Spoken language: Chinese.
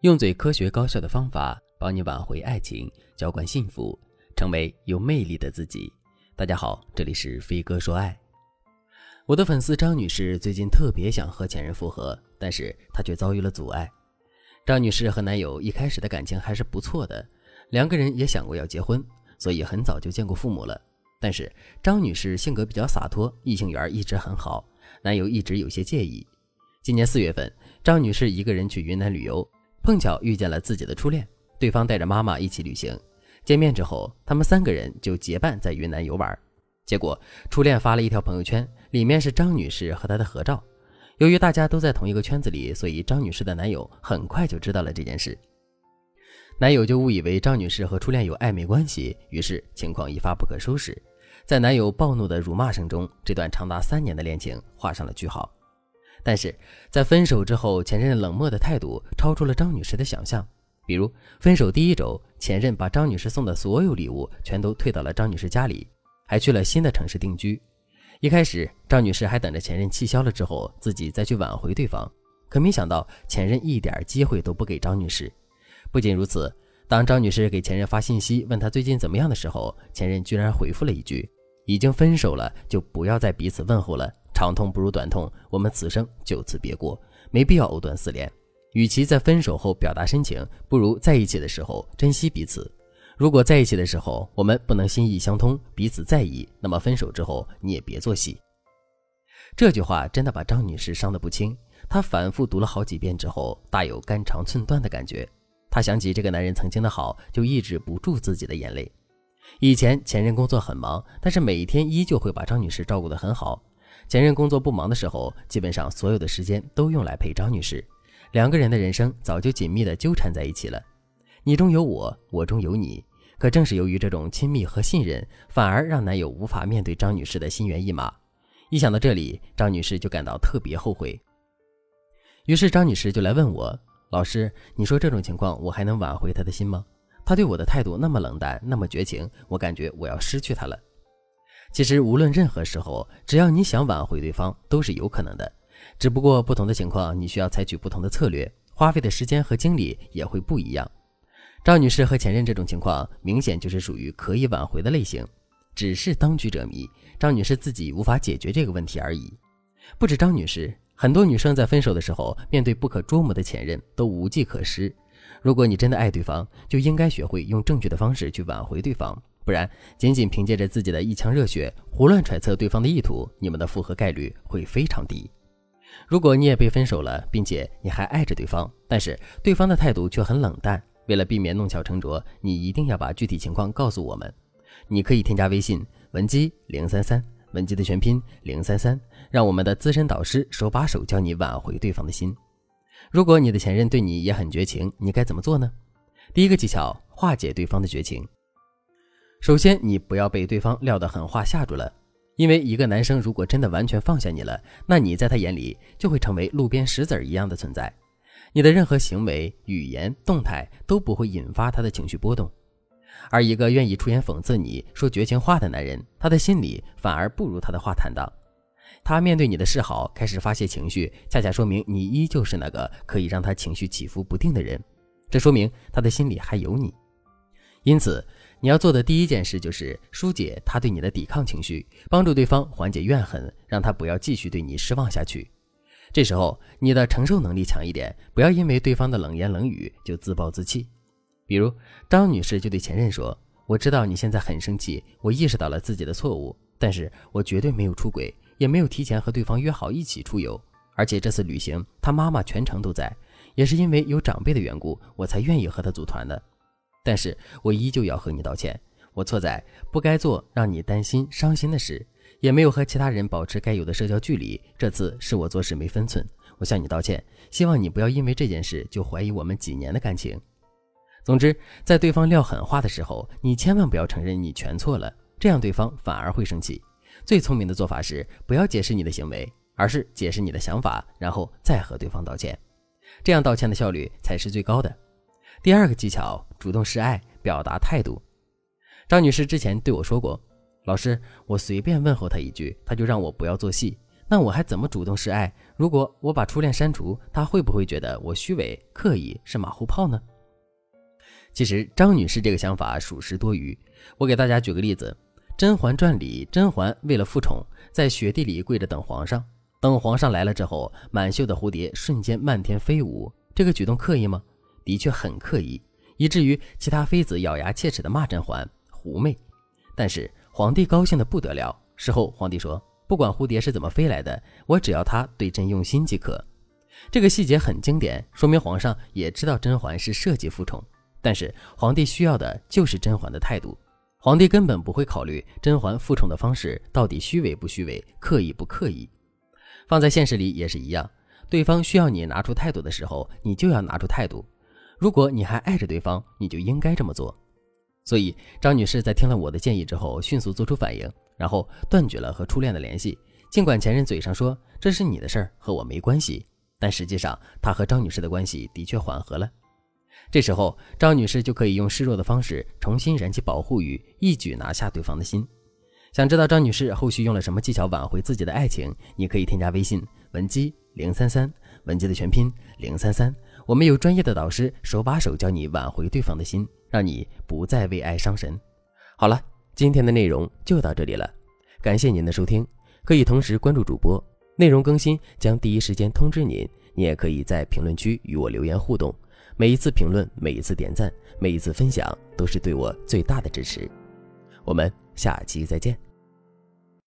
用最科学高效的方法帮你挽回爱情，浇灌幸福，成为有魅力的自己。大家好，这里是飞哥说爱。我的粉丝张女士最近特别想和前任复合，但是她却遭遇了阻碍。张女士和男友一开始的感情还是不错的，两个人也想过要结婚，所以很早就见过父母了。但是张女士性格比较洒脱，异性缘一直很好，男友一直有些介意。今年四月份，张女士一个人去云南旅游，碰巧遇见了自己的初恋，对方带着妈妈一起旅行。见面之后，他们三个人就结伴在云南游玩。结果，初恋发了一条朋友圈，里面是张女士和他的合照。由于大家都在同一个圈子里，所以张女士的男友很快就知道了这件事。男友就误以为张女士和初恋有暧昧关系，于是情况一发不可收拾。在男友暴怒的辱骂声中，这段长达三年的恋情画上了句号。但是在分手之后，前任冷漠的态度超出了张女士的想象。比如，分手第一周，前任把张女士送的所有礼物全都退到了张女士家里，还去了新的城市定居。一开始，张女士还等着前任气消了之后，自己再去挽回对方。可没想到，前任一点机会都不给张女士。不仅如此，当张女士给前任发信息问他最近怎么样的时候，前任居然回复了一句：“已经分手了，就不要再彼此问候了。”长痛不如短痛，我们此生就此别过，没必要藕断丝连。与其在分手后表达深情，不如在一起的时候珍惜彼此。如果在一起的时候我们不能心意相通，彼此在意，那么分手之后你也别做戏。这句话真的把张女士伤得不轻，她反复读了好几遍之后，大有肝肠寸断的感觉。她想起这个男人曾经的好，就抑制不住自己的眼泪。以前前任工作很忙，但是每一天依旧会把张女士照顾得很好。前任工作不忙的时候，基本上所有的时间都用来陪张女士，两个人的人生早就紧密的纠缠在一起了。你中有我，我中有你。可正是由于这种亲密和信任，反而让男友无法面对张女士的心猿意马。一想到这里，张女士就感到特别后悔。于是张女士就来问我：“老师，你说这种情况，我还能挽回他的心吗？他对我的态度那么冷淡，那么绝情，我感觉我要失去他了。”其实，无论任何时候，只要你想挽回对方，都是有可能的。只不过，不同的情况，你需要采取不同的策略，花费的时间和精力也会不一样。张女士和前任这种情况，明显就是属于可以挽回的类型，只是当局者迷，张女士自己无法解决这个问题而已。不止张女士，很多女生在分手的时候，面对不可捉摸的前任，都无计可施。如果你真的爱对方，就应该学会用正确的方式去挽回对方。不然，仅仅凭借着自己的一腔热血，胡乱揣测对方的意图，你们的复合概率会非常低。如果你也被分手了，并且你还爱着对方，但是对方的态度却很冷淡，为了避免弄巧成拙，你一定要把具体情况告诉我们。你可以添加微信文姬零三三，文姬的全拼零三三，让我们的资深导师手把手教你挽回对方的心。如果你的前任对你也很绝情，你该怎么做呢？第一个技巧，化解对方的绝情。首先，你不要被对方撂的狠话吓住了，因为一个男生如果真的完全放下你了，那你在他眼里就会成为路边石子一样的存在，你的任何行为、语言、动态都不会引发他的情绪波动。而一个愿意出言讽刺你说绝情话的男人，他的心里反而不如他的话坦荡。他面对你的示好开始发泄情绪，恰恰说明你依旧是那个可以让他情绪起伏不定的人，这说明他的心里还有你。因此。你要做的第一件事就是疏解他对你的抵抗情绪，帮助对方缓解怨恨，让他不要继续对你失望下去。这时候你的承受能力强一点，不要因为对方的冷言冷语就自暴自弃。比如张女士就对前任说：“我知道你现在很生气，我意识到了自己的错误，但是我绝对没有出轨，也没有提前和对方约好一起出游，而且这次旅行他妈妈全程都在，也是因为有长辈的缘故，我才愿意和他组团的。”但是我依旧要和你道歉，我错在不该做让你担心伤心的事，也没有和其他人保持该有的社交距离。这次是我做事没分寸，我向你道歉，希望你不要因为这件事就怀疑我们几年的感情。总之，在对方撂狠话的时候，你千万不要承认你全错了，这样对方反而会生气。最聪明的做法是不要解释你的行为，而是解释你的想法，然后再和对方道歉，这样道歉的效率才是最高的。第二个技巧，主动示爱，表达态度。张女士之前对我说过：“老师，我随便问候他一句，他就让我不要做戏。那我还怎么主动示爱？如果我把初恋删除，他会不会觉得我虚伪、刻意，是马后炮呢？其实张女士这个想法属实多余。我给大家举个例子，《甄嬛传》里，甄嬛为了复宠，在雪地里跪着等皇上。等皇上来了之后，满袖的蝴蝶瞬间漫天飞舞。这个举动刻意吗？的确很刻意，以至于其他妃子咬牙切齿地骂甄嬛狐媚。但是皇帝高兴得不得了。事后皇帝说：“不管蝴蝶是怎么飞来的，我只要他对朕用心即可。”这个细节很经典，说明皇上也知道甄嬛是设计复宠。但是皇帝需要的就是甄嬛的态度。皇帝根本不会考虑甄嬛复宠的方式到底虚伪不虚伪、刻意不刻意。放在现实里也是一样，对方需要你拿出态度的时候，你就要拿出态度。如果你还爱着对方，你就应该这么做。所以张女士在听了我的建议之后，迅速做出反应，然后断绝了和初恋的联系。尽管前任嘴上说这是你的事儿，和我没关系，但实际上他和张女士的关系的确缓和了。这时候张女士就可以用示弱的方式重新燃起保护欲，一举拿下对方的心。想知道张女士后续用了什么技巧挽回自己的爱情？你可以添加微信文姬零三三，文姬的全拼零三三。我们有专业的导师手把手教你挽回对方的心，让你不再为爱伤神。好了，今天的内容就到这里了，感谢您的收听。可以同时关注主播，内容更新将第一时间通知您。你也可以在评论区与我留言互动，每一次评论、每一次点赞、每一次分享，都是对我最大的支持。我们。下期再见。